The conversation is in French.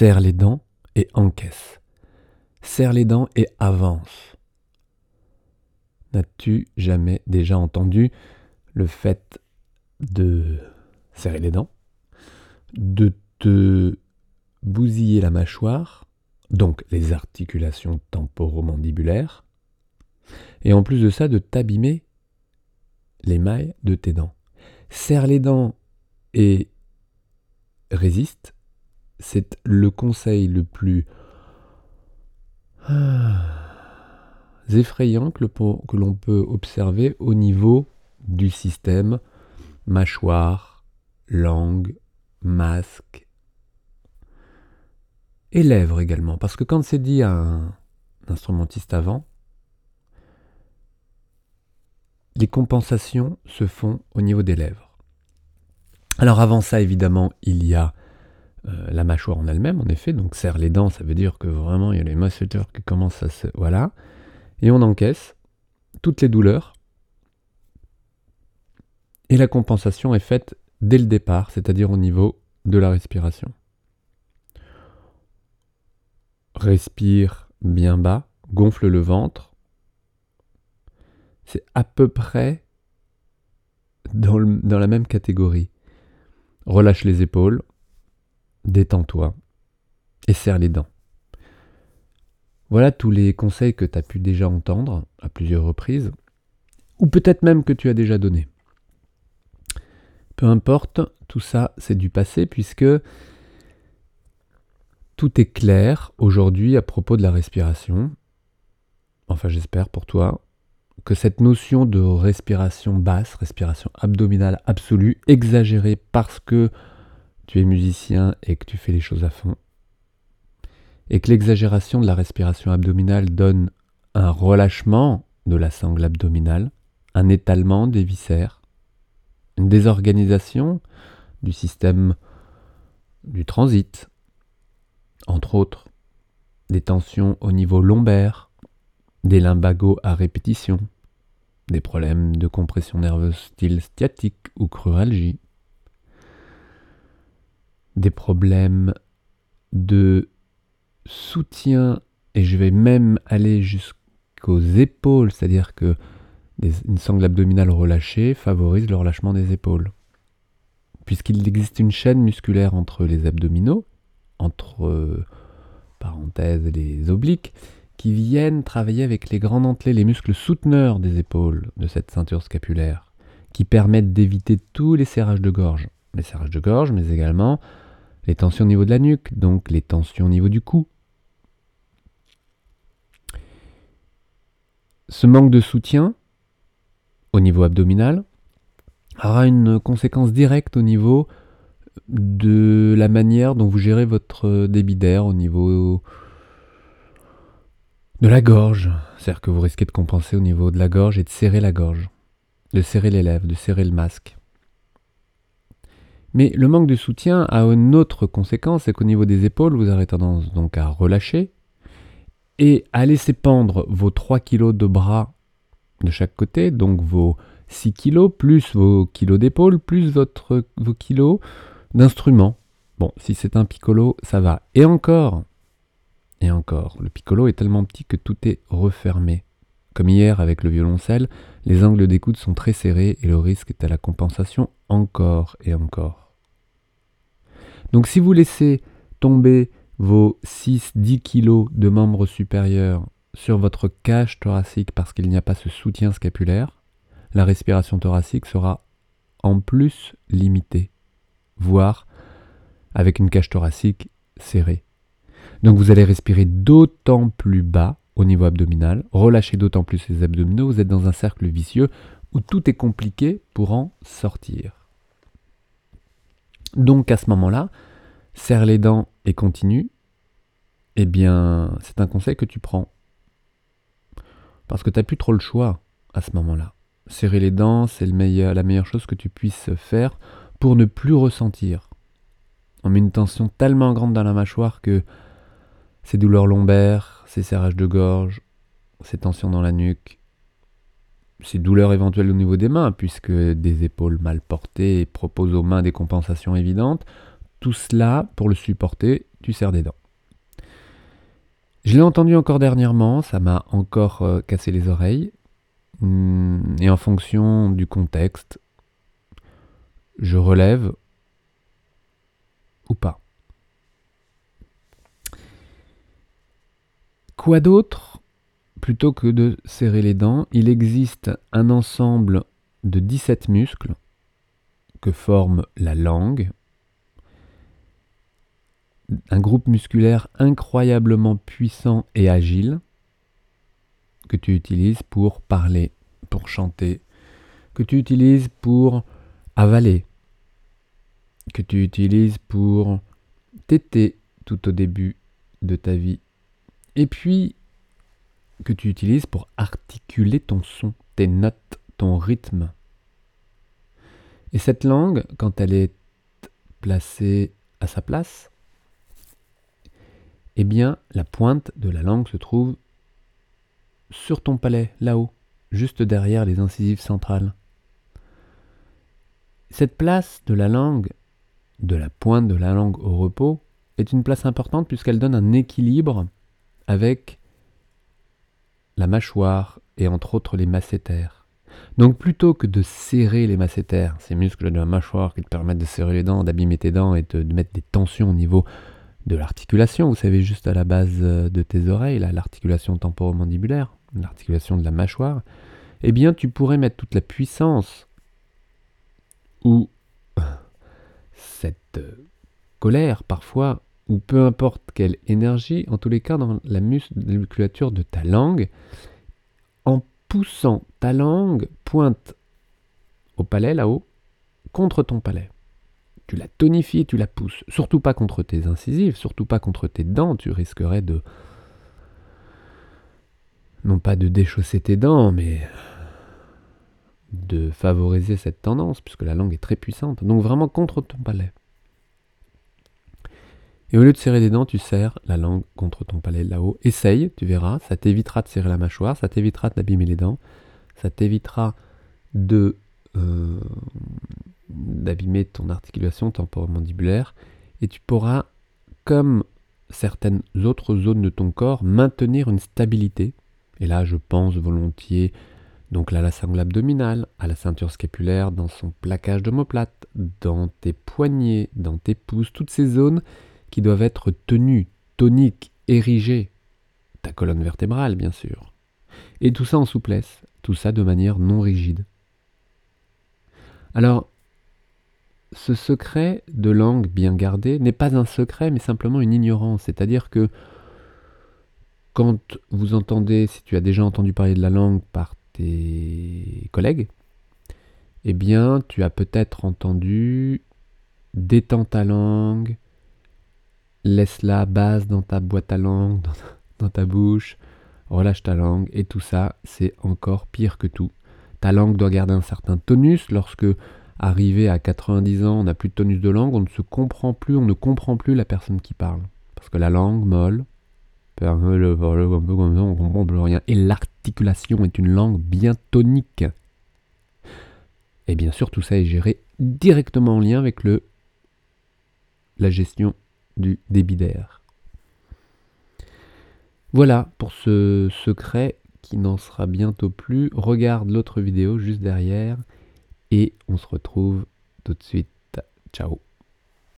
serre les dents et encaisse. Serre les dents et avance. N'as-tu jamais déjà entendu le fait de serrer les dents, de te bousiller la mâchoire, donc les articulations temporomandibulaires, et en plus de ça de t'abîmer les mailles de tes dents. Serre les dents et résiste, c'est le conseil le plus ah, effrayant que l'on peut observer au niveau du système mâchoire, langue, masque et lèvres également. Parce que quand c'est dit à un instrumentiste avant, les compensations se font au niveau des lèvres. Alors avant ça, évidemment, il y a euh, la mâchoire en elle-même, en effet. Donc serre les dents, ça veut dire que vraiment, il y a les masseteurs qui commencent à se... Voilà. Et on encaisse toutes les douleurs. Et la compensation est faite dès le départ, c'est-à-dire au niveau de la respiration. Respire bien bas, gonfle le ventre, c'est à peu près dans, la même catégorie. Relâche les épaules, détends-toi et serre les dents. Voilà tous les conseils que tu as pu déjà entendre à plusieurs reprises, ou peut-être même que tu as déjà donné. Peu importe, tout ça c'est du passé puisque tout est clair aujourd'hui à propos de la respiration. Enfin j'espère pour toi que cette notion de respiration basse, respiration abdominale absolue, exagérée parce que tu es musicien et que tu fais les choses à fond, et que l'exagération de la respiration abdominale donne un relâchement de la sangle abdominale, un étalement des viscères, une désorganisation du système du transit, entre autres, des tensions au niveau lombaire, des lumbagos à répétition, des problèmes de compression nerveuse style sciatique ou cruralgie, des problèmes de soutien, et je vais même aller jusqu'aux épaules, c'est-à-dire que une sangle abdominale relâchée favorise le relâchement des épaules. Puisqu'il existe une chaîne musculaire entre les abdominaux, entre euh, parenthèses les obliques, qui viennent travailler avec les grands dentelés, les muscles souteneurs des épaules de cette ceinture scapulaire, qui permettent d'éviter tous les serrages de gorge. Les serrages de gorge, mais également les tensions au niveau de la nuque, donc les tensions au niveau du cou. Ce manque de soutien au niveau abdominal aura une conséquence directe au niveau de la manière dont vous gérez votre débit d'air au niveau de la gorge. C'est-à-dire que vous risquez de compenser au niveau de la gorge et de serrer la gorge, de serrer les lèvres, de serrer le masque. Mais le manque de soutien a une autre conséquence, c'est qu'au niveau des épaules, vous aurez tendance donc à relâcher et à laisser pendre vos 3 kg de bras de chaque côté, donc vos 6 kg plus vos kilos d'épaule plus votre, vos kilos d'instruments. Bon, si c'est un piccolo, ça va. Et encore, et encore, le piccolo est tellement petit que tout est refermé. Comme hier avec le violoncelle, les angles d'écoute sont très serrés et le risque est à la compensation encore et encore. Donc si vous laissez tomber vos 6-10 kg de membres supérieurs sur votre cage thoracique parce qu'il n'y a pas ce soutien scapulaire, la respiration thoracique sera en plus limitée, voire avec une cage thoracique serrée. Donc vous allez respirer d'autant plus bas au niveau abdominal, relâcher d'autant plus les abdominaux, vous êtes dans un cercle vicieux où tout est compliqué pour en sortir. Donc à ce moment-là, serre les dents et continue, eh bien c'est un conseil que tu prends. Parce que tu n'as plus trop le choix à ce moment-là. Serrer les dents, c'est la meilleure chose que tu puisses faire pour ne plus ressentir. On met une tension tellement grande dans la mâchoire que ces douleurs lombaires, ces serrages de gorge, ces tensions dans la nuque, ces douleurs éventuelles au niveau des mains, puisque des épaules mal portées proposent aux mains des compensations évidentes, tout cela, pour le supporter, tu serres des dents. Je l'ai entendu encore dernièrement, ça m'a encore euh, cassé les oreilles. Hmm, et en fonction du contexte, je relève ou pas. Quoi d'autre? Plutôt que de serrer les dents, il existe un ensemble de 17 muscles que forme la langue, un groupe musculaire incroyablement puissant et agile que tu utilises pour parler, pour chanter, que tu utilises pour avaler, que tu utilises pour téter tout au début de ta vie, et puis que tu utilises pour articuler ton son, tes notes, ton rythme. Et cette langue, quand elle est placée à sa place, eh bien, la pointe de la langue se trouve sur ton palais, là-haut, juste derrière les incisives centrales. Cette place de la langue, de la pointe de la langue au repos, est une place importante puisqu'elle donne un équilibre avec la mâchoire et entre autres les masséters. Donc plutôt que de serrer les masséters, ces muscles de la mâchoire qui te permettent de serrer les dents, d'abîmer tes dents et de, mettre des tensions au niveau de l'articulation, vous savez, juste à la base euh, de tes oreilles, l'articulation temporomandibulaire, l'articulation de la mâchoire, eh bien tu pourrais mettre toute la puissance ou cette euh, colère parfois, ou peu importe quelle énergie, en tous les cas dans la musculature de ta langue, en poussant ta langue pointe au palais là-haut, contre ton palais. Tu la tonifies, tu la pousses. Surtout pas contre tes incisives, surtout pas contre tes dents, tu risquerais de... Non pas de déchausser tes dents, mais de favoriser cette tendance, puisque la langue est très puissante. Donc vraiment contre ton palais. Et au lieu de serrer des dents, tu serres la langue contre ton palais là-haut. Essaye, tu verras, ça t'évitera de serrer la mâchoire, ça t'évitera d'abîmer les dents, ça t'évitera de euh, d'abîmer ton articulation temporomandibulaire et tu pourras, comme certaines autres zones de ton corps, maintenir une stabilité. Et là, je pense volontiers donc là, la sangle abdominale, à la ceinture scapulaire, dans son plaquage d'omoplate, dans tes poignets, dans tes pouces, toutes ces zones qui doivent être tenues, toniques, érigées. Ta colonne vertébrale, bien sûr. Et tout ça en souplesse, tout ça de manière non rigide. Alors, ce secret de langue bien gardée n'est pas un secret, mais simplement une ignorance. C'est-à-dire que quand vous entendez, si tu as déjà entendu parler de la langue par tes collègues, eh bien, tu as peut-être entendu détends ta langue, laisse-la base dans ta boîte à langue, dans ta bouche, relâche ta langue, et tout ça, c'est encore pire que tout. Ta langue doit garder un certain tonus. Lorsque, arrivé à 90 ans, on n'a plus de tonus de langue, on ne se comprend plus, on ne comprend plus la personne qui parle. Parce que la langue molle on comprend plus rien. Et l'articulation est une langue bien tonique. Et bien sûr, tout ça est géré directement en lien avec le, la gestion du débit d'air. Voilà pour ce secret qui n'en sera bientôt plus. Regarde l'autre vidéo juste derrière et on se retrouve tout de suite. Ciao